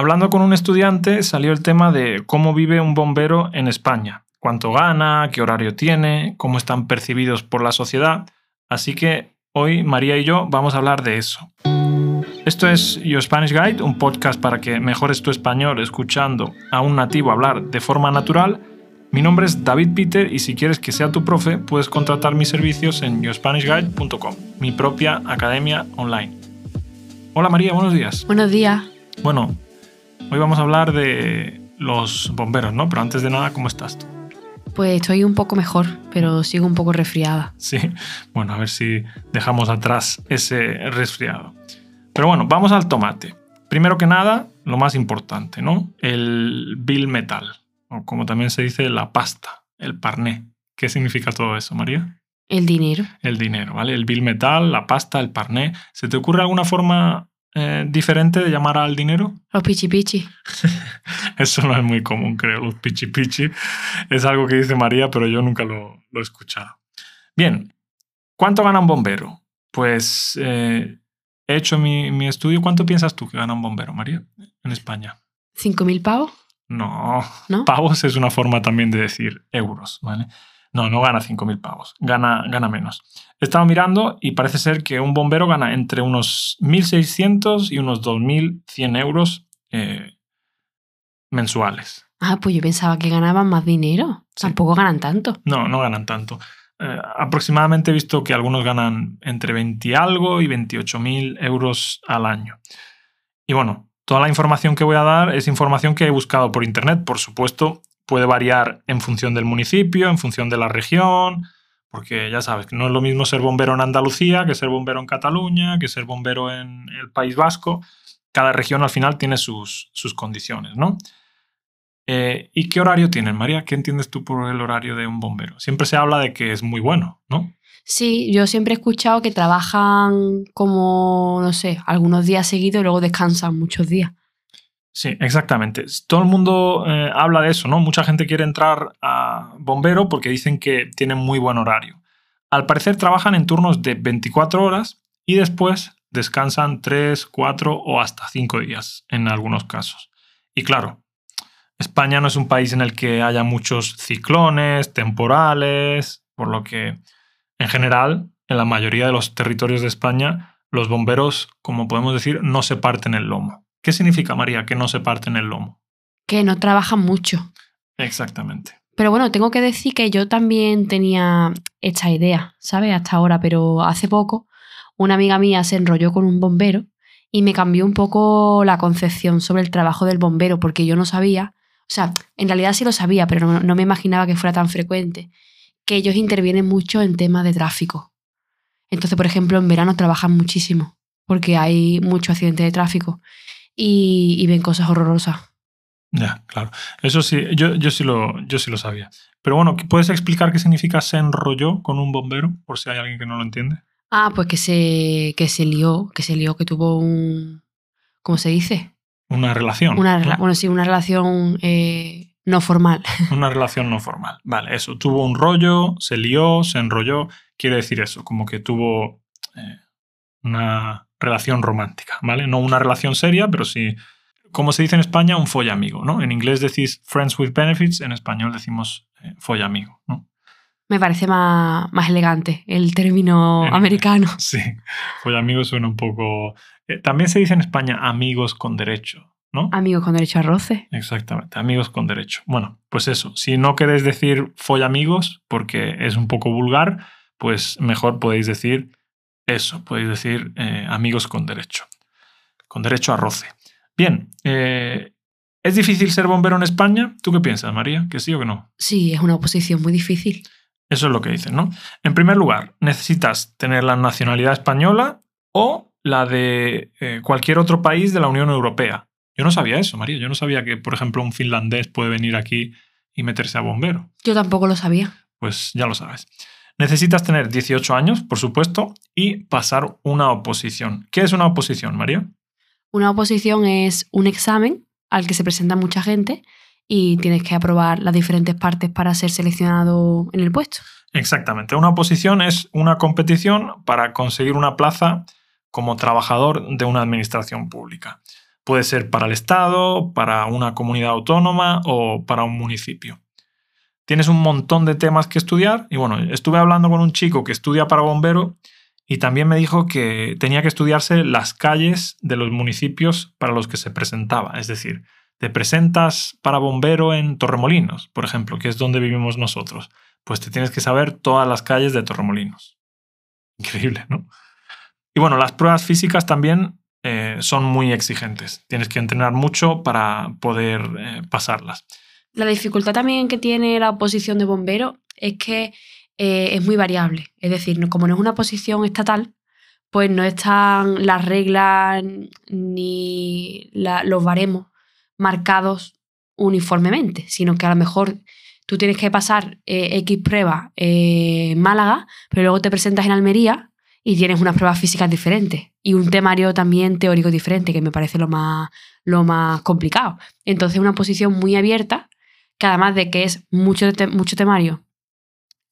hablando con un estudiante salió el tema de cómo vive un bombero en España, cuánto gana, qué horario tiene, cómo están percibidos por la sociedad. Así que hoy María y yo vamos a hablar de eso. Esto es Your Spanish Guide, un podcast para que mejores tu español escuchando a un nativo hablar de forma natural. Mi nombre es David Peter y si quieres que sea tu profe, puedes contratar mis servicios en yourspanishguide.com, mi propia academia online. Hola María, buenos días. Buenos días. Bueno, hoy vamos a hablar de los bomberos, ¿no? Pero antes de nada, ¿cómo estás tú? Pues estoy un poco mejor, pero sigo un poco resfriada. Sí, bueno, a ver si dejamos atrás ese resfriado. Pero bueno, vamos al tomate. Primero que nada, lo más importante, ¿no? El bill metal, o como también se dice, la pasta, el parné. ¿Qué significa todo eso, María? El dinero. El dinero, ¿vale? El bill metal, la pasta, el parné. ¿Se te ocurre alguna forma eh, diferente de llamar al dinero? Los pichi pichi. Eso no es muy común, creo, los pichi pichi. Es algo que dice María, pero yo nunca lo, lo he escuchado. Bien, ¿cuánto gana un bombero? Pues eh, he hecho mi, mi, estudio. ¿Cuánto piensas tú que gana un bombero, María, en España? ¿Cinco mil pavos? No, ¿No? pavos es una forma también de decir euros, ¿vale? No, no gana 5.000 pavos, gana, gana menos. He estado mirando y parece ser que un bombero gana entre unos 1.600 y unos 2.100 euros eh, mensuales. Ah, pues yo pensaba que ganaban más dinero. Sí. Tampoco ganan tanto. No, no ganan tanto. Eh, aproximadamente he visto que algunos ganan entre 20 y algo y 28.000 euros al año. Y bueno, toda la información que voy a dar es información que he buscado por internet. Por supuesto, puede variar en función del municipio, en función de la región, porque ya sabes, no es lo mismo ser bombero en Andalucía que ser bombero en Cataluña, que ser bombero en el País Vasco. Cada región al final tiene sus, sus condiciones, ¿no? Eh, ¿Y qué horario tienen, María? ¿Qué entiendes tú por el horario de un bombero? Siempre se habla de que es muy bueno, ¿no? Sí, yo siempre he escuchado que trabajan como, no sé, algunos días seguidos y luego descansan muchos días. Sí, exactamente. Todo el mundo eh, habla de eso, ¿no? Mucha gente quiere entrar a bombero porque dicen que tienen muy buen horario. Al parecer trabajan en turnos de 24 horas y después descansan 3, 4 o hasta 5 días en algunos casos. Y claro, España no es un país en el que haya muchos ciclones, temporales, por lo que en general, en la mayoría de los territorios de España, los bomberos, como podemos decir, no se parten el lomo. ¿Qué significa, María, que no se parten el lomo? Que no trabajan mucho. Exactamente. Pero bueno, tengo que decir que yo también tenía esta idea, ¿sabes? Hasta ahora, pero hace poco una amiga mía se enrolló con un bombero y me cambió un poco la concepción sobre el trabajo del bombero, porque yo no sabía, o sea, en realidad sí lo sabía, pero no, no me imaginaba que fuera tan frecuente, que ellos intervienen mucho en temas de tráfico. Entonces, por ejemplo, en verano trabajan muchísimo, porque hay mucho accidente de tráfico y, y ven cosas horrorosas. Ya, claro. Eso sí, yo, yo, sí lo, yo sí lo sabía. Pero bueno, ¿puedes explicar qué significa se enrolló con un bombero? Por si hay alguien que no lo entiende. Ah, pues que se, que se lió, que se lió, que tuvo un... ¿Cómo se dice? Una relación. Una, ¿no? Bueno, sí, una relación eh, no formal. Una relación no formal. Vale, eso. Tuvo un rollo, se lió, se enrolló. Quiere decir eso, como que tuvo eh, una relación romántica, ¿vale? No una relación seria, pero sí, como se dice en España, un follamigo, ¿no? En inglés decís friends with benefits, en español decimos eh, follamigo, ¿no? Me parece más, más elegante el término americano. Sí, follamigo suena un poco... eh, también se dice en España amigos con derecho, ¿no? Amigos con derecho a roce. Exactamente, amigos con derecho. Bueno, pues eso, si no queréis decir follamigos porque es un poco vulgar, pues mejor podéis decir eso, podéis decir eh, amigos con derecho, con derecho a roce. Bien, eh, ¿es difícil ser bombero en España? ¿Tú qué piensas, María? ¿Que sí o que no? Sí, es una oposición muy difícil. Eso es lo que dicen, ¿no? En primer lugar, necesitas tener la nacionalidad española o la de eh, cualquier otro país de la Unión Europea. Yo no sabía eso, María. Yo no sabía que, por ejemplo, un finlandés puede venir aquí y meterse a bombero. Yo tampoco lo sabía. Pues ya lo sabes. Necesitas tener 18 años, por supuesto, y pasar una oposición. ¿Qué es una oposición, María? Una oposición es un examen al que se presenta mucha gente y tienes que aprobar las diferentes partes para ser seleccionado en el puesto. Exactamente. Una oposición es una competición para conseguir una plaza como trabajador de una administración pública. Puede ser para el Estado, para una comunidad autónoma o para un municipio. Tienes un montón de temas que estudiar y bueno, estuve hablando con un chico que estudia para bombero y también me dijo que tenía que estudiarse las calles de los municipios para los que se presentaba. Es decir, te presentas para bombero en Torremolinos, por ejemplo, que es donde vivimos nosotros. Pues te tienes que saber todas las calles de Torremolinos. Increíble, ¿no? Y bueno, las pruebas físicas también eh, son muy exigentes. Tienes que entrenar mucho para poder eh, pasarlas. La dificultad también que tiene la posición de bombero es que eh, es muy variable. Es decir, como no es una posición estatal, pues no están las reglas ni los baremos marcados uniformemente, sino que a lo mejor tú tienes que pasar X prueba en Málaga, pero luego te presentas en Almería y tienes unas pruebas físicas diferentes y un temario también teórico diferente, que me parece lo más, lo más complicado. Entonces, una posición muy abierta, que además de que es mucho, mucho temario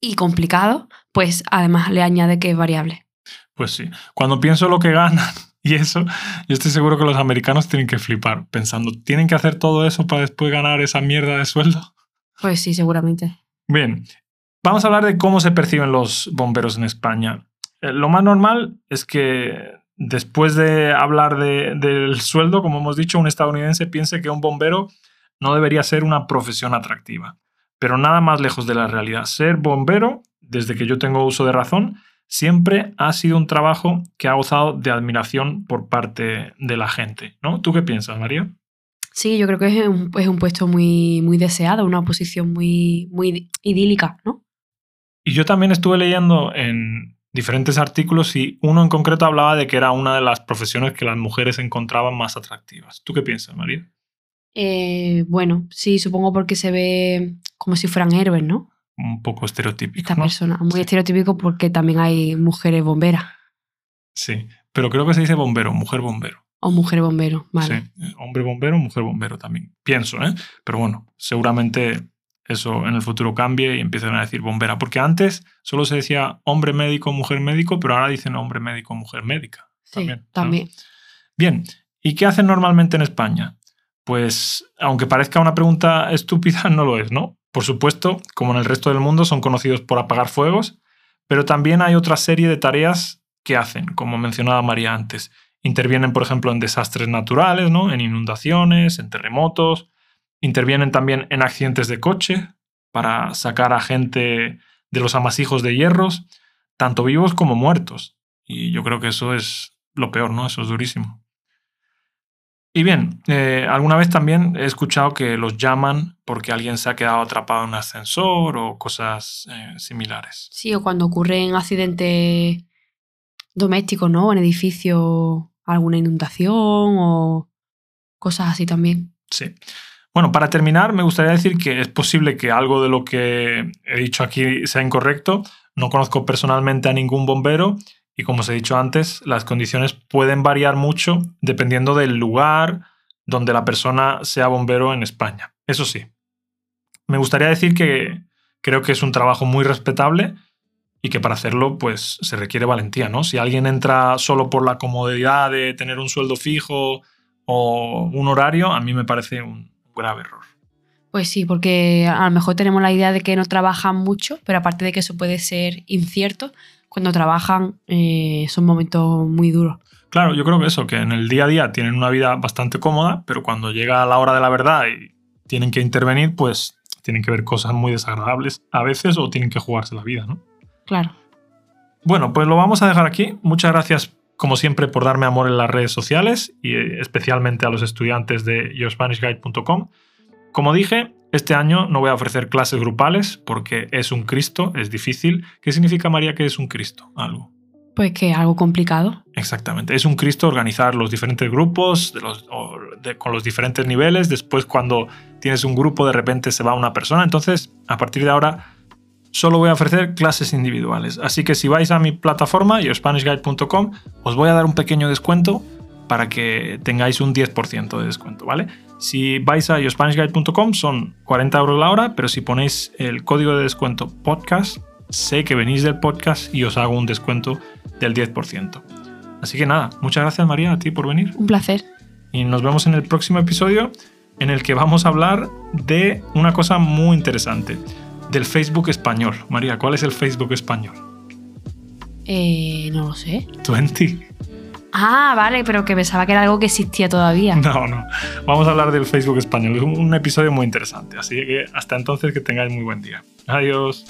y complicado, pues además le añade que es variable. Pues sí. Cuando pienso lo que ganan y eso, yo estoy seguro que los americanos tienen que flipar, pensando, ¿tienen que hacer todo eso para después ganar esa mierda de sueldo? Pues sí, seguramente. Bien, vamos a hablar de cómo se perciben los bomberos en España. Eh, lo más normal es que después de hablar del sueldo, como hemos dicho, un estadounidense piense que un bombero no debería ser una profesión atractiva. Pero nada más lejos de la realidad. Ser bombero, desde que yo tengo uso de razón, siempre ha sido un trabajo que ha gozado de admiración por parte de la gente. ¿no? ¿Tú qué piensas, María? Sí, yo creo que es un, es un puesto muy, muy deseado, una posición muy, muy idílica, ¿no? Y yo también estuve leyendo en, diferentes artículos y uno en concreto hablaba de que era una de las profesiones que las mujeres encontraban más atractivas. ¿Tú qué piensas, María? Eh, bueno, sí, supongo porque se ve como si fueran héroes, ¿no? Un poco estereotípico. Esta persona, muy estereotípico porque también hay mujeres bomberas. Sí, pero creo que se dice bombero, mujer bombero. O mujer bombero, vale. Sí, hombre bombero, mujer bombero también. Pienso, ¿eh? Pero bueno, seguramente eso en el futuro cambie y empiecen a decir bombera. Porque antes solo se decía hombre médico, mujer médico, pero ahora dicen hombre médico, mujer médica. Sí, también. Bien, ¿y qué hacen normalmente en España? Pues, aunque parezca una pregunta estúpida, no lo es, ¿no? Por supuesto, como en el resto del mundo, son conocidos por apagar fuegos, pero también hay otra serie de tareas que hacen, como mencionaba María antes. Intervienen, por ejemplo, en desastres naturales, ¿no? En inundaciones, en terremotos, Intervienen también en accidentes de coche para sacar a gente de los amasijos de hierros, tanto vivos como muertos. Y yo creo que eso es lo peor, ¿no? Eso es durísimo. Y bien, eh, alguna vez también he escuchado que los llaman porque alguien se ha quedado atrapado en un ascensor o cosas eh, similares. Sí, o cuando ocurren accidentes domésticos, ¿no? En edificio, alguna inundación o cosas así también. Sí. Bueno, para terminar, me gustaría decir que es posible que algo de lo que he dicho aquí sea incorrecto. No conozco personalmente a ningún bombero y como os he dicho antes, las condiciones pueden variar mucho dependiendo del lugar donde la persona sea bombero en España. Eso sí, me gustaría decir que creo que es un trabajo muy respetable y que para hacerlo pues se requiere valentía, ¿no? Si alguien entra solo por la comodidad de tener un sueldo fijo o un horario, a mí me parece un, grave error. Pues sí, porque a lo mejor tenemos la idea de que no trabajan mucho, pero aparte de que eso puede ser incierto, cuando trabajan eh, son momentos muy duros. Claro, yo creo que eso, que en el día a día tienen una vida bastante cómoda, pero cuando llega la hora de la verdad y tienen que intervenir, pues tienen que ver cosas muy desagradables a veces o tienen que jugarse la vida, ¿no? Claro. Bueno, pues lo vamos a dejar aquí. Muchas gracias como siempre, por darme amor en las redes sociales y eh, especialmente a los estudiantes de yourspanishguide.com. Como dije, este año no voy a ofrecer clases grupales porque es un Cristo, es difícil. ¿Qué significa, María, que es un Cristo? Algo. Pues que algo complicado. Exactamente. Es un Cristo organizar los diferentes grupos con los diferentes niveles. Después, cuando tienes un grupo, de repente se va una persona. Entonces, a partir de ahora, solo voy a ofrecer clases individuales. Así que si vais a mi plataforma, yourspanishguide.com, os voy a dar un pequeño descuento para que tengáis un 10% de descuento, ¿vale? Si vais a yourspanishguide.com son 40 euros la hora, pero si ponéis el código de descuento podcast, sé que venís del podcast y os hago un descuento del 10%. Así que nada, muchas gracias María a ti por venir. Un placer. Y nos vemos en el próximo episodio en el que vamos a hablar de una cosa muy interesante, del Facebook español. María, ¿cuál es el Facebook español? Eh, no lo sé. 20. Ah, vale, pero que pensaba que era algo que existía todavía. No, no. Vamos a hablar del Facebook español. Es un episodio muy interesante. Así que hasta entonces que tengáis muy buen día. Adiós.